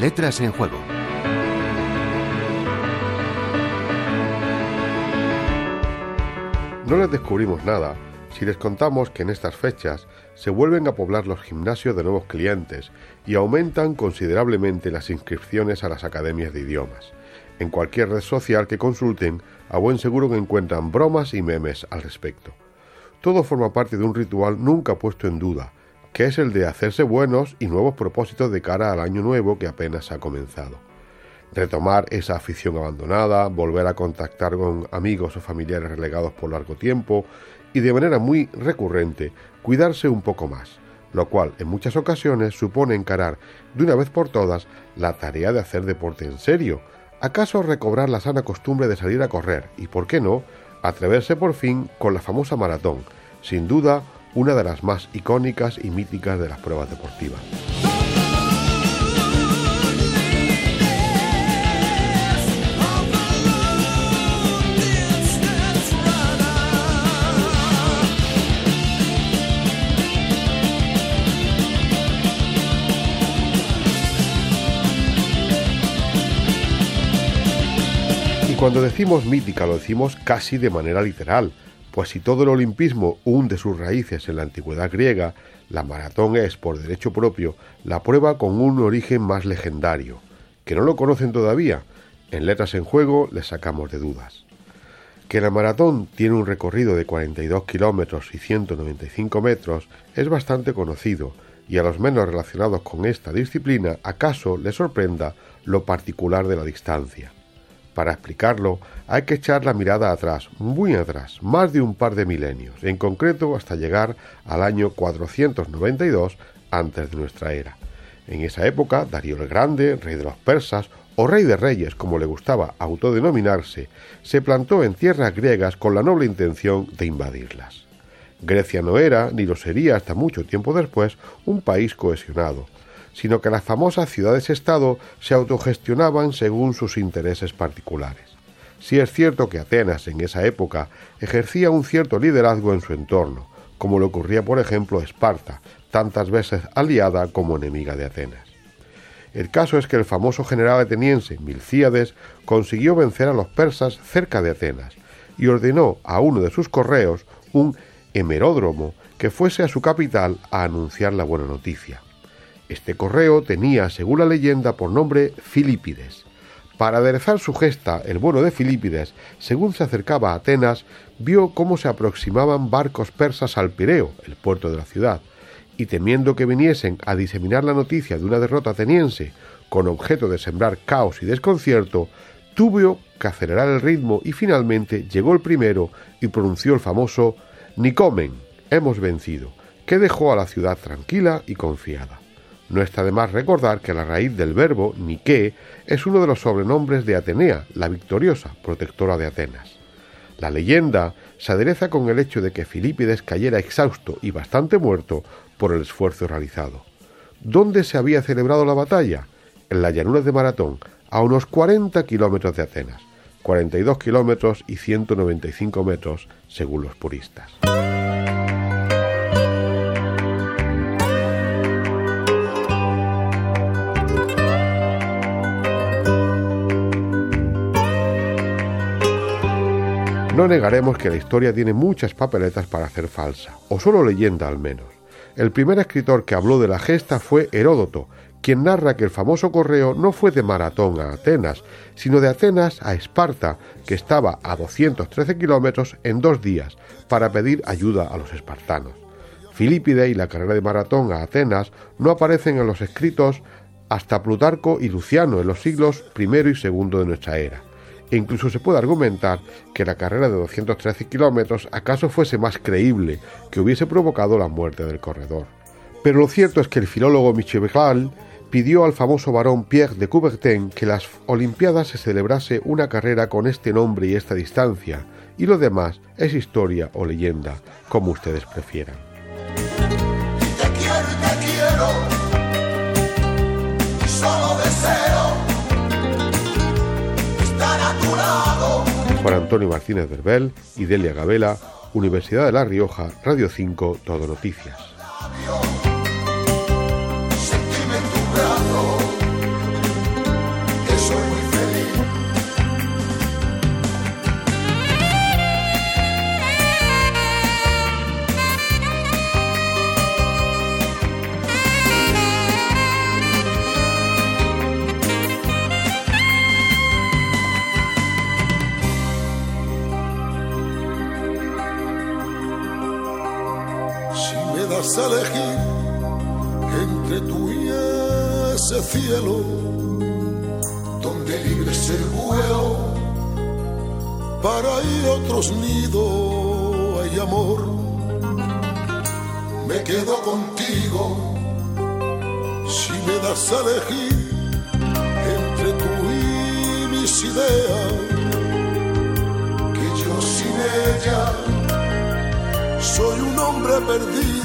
Letras en Juego. No les descubrimos nada si les contamos que en estas fechas se vuelven a poblar los gimnasios de nuevos clientes y aumentan considerablemente las inscripciones a las academias de idiomas. En cualquier red social que consulten, a buen seguro que encuentran bromas y memes al respecto. Todo forma parte de un ritual nunca puesto en duda, que es el de hacerse buenos y nuevos propósitos de cara al año nuevo que apenas ha comenzado. Retomar esa afición abandonada, volver a contactar con amigos o familiares relegados por largo tiempo y de manera muy recurrente cuidarse un poco más, lo cual en muchas ocasiones supone encarar de una vez por todas la tarea de hacer deporte en serio, acaso recobrar la sana costumbre de salir a correr y, por qué no, atreverse por fin con la famosa maratón, sin duda una de las más icónicas y míticas de las pruebas deportivas. Y cuando decimos mítica lo decimos casi de manera literal, pues si todo el olimpismo hunde sus raíces en la antigüedad griega, la maratón es, por derecho propio, la prueba con un origen más legendario. ¿Que no lo conocen todavía? En Letras en Juego les sacamos de dudas. Que la maratón tiene un recorrido de 42 kilómetros y 195 metros es bastante conocido, y a los menos relacionados con esta disciplina acaso les sorprenda lo particular de la distancia. Para explicarlo, hay que echar la mirada atrás, muy atrás, más de un par de milenios, en concreto hasta llegar al año 492 antes de nuestra era. En esa época, Darío el Grande, rey de los persas, o rey de reyes, como le gustaba autodenominarse, se plantó en tierras griegas con la noble intención de invadirlas. Grecia no era, ni lo sería hasta mucho tiempo después, un país cohesionado, sino que las famosas ciudades-estado se autogestionaban según sus intereses particulares. Si es cierto que Atenas en esa época ejercía un cierto liderazgo en su entorno, como le ocurría por ejemplo a Esparta, tantas veces aliada como enemiga de Atenas. El caso es que el famoso general ateniense Milcíades consiguió vencer a los persas cerca de Atenas y ordenó a uno de sus correos, un hemeródromo, que fuese a su capital a anunciar la buena noticia. Este correo tenía, según la leyenda, por nombre Filipides. Para aderezar su gesta, el bueno de Filipides, según se acercaba a Atenas, vio cómo se aproximaban barcos persas al Pireo, el puerto de la ciudad, y temiendo que viniesen a diseminar la noticia de una derrota ateniense con objeto de sembrar caos y desconcierto, tuvo que acelerar el ritmo y finalmente llegó el primero y pronunció el famoso Nicomen, hemos vencido, que dejó a la ciudad tranquila y confiada. No está de más recordar que la raíz del verbo Nike es uno de los sobrenombres de Atenea, la victoriosa, protectora de Atenas. La leyenda se adereza con el hecho de que Filipides cayera exhausto y bastante muerto por el esfuerzo realizado. ¿Dónde se había celebrado la batalla? En la llanura de Maratón, a unos 40 kilómetros de Atenas, 42 kilómetros y 195 metros según los puristas. No negaremos que la historia tiene muchas papeletas para hacer falsa, o solo leyenda al menos. El primer escritor que habló de la gesta fue Heródoto, quien narra que el famoso correo no fue de Maratón a Atenas, sino de Atenas a Esparta, que estaba a 213 kilómetros en dos días, para pedir ayuda a los espartanos. Filípide y la carrera de Maratón a Atenas no aparecen en los escritos hasta Plutarco y Luciano en los siglos I y II de nuestra era e incluso se puede argumentar que la carrera de 213 kilómetros acaso fuese más creíble que hubiese provocado la muerte del corredor. Pero lo cierto es que el filólogo Michel pidió al famoso varón Pierre de Coubertin que las Olimpiadas se celebrase una carrera con este nombre y esta distancia, y lo demás es historia o leyenda, como ustedes prefieran. Juan Antonio Martínez Verbel y Delia Gabela, Universidad de La Rioja, Radio 5, Todo Noticias. Das a elegir entre tú y ese cielo donde libre el vuelo para ir otros nidos hay amor. Me quedo contigo si me das a elegir entre tú y mis ideas que yo sin ella soy un hombre perdido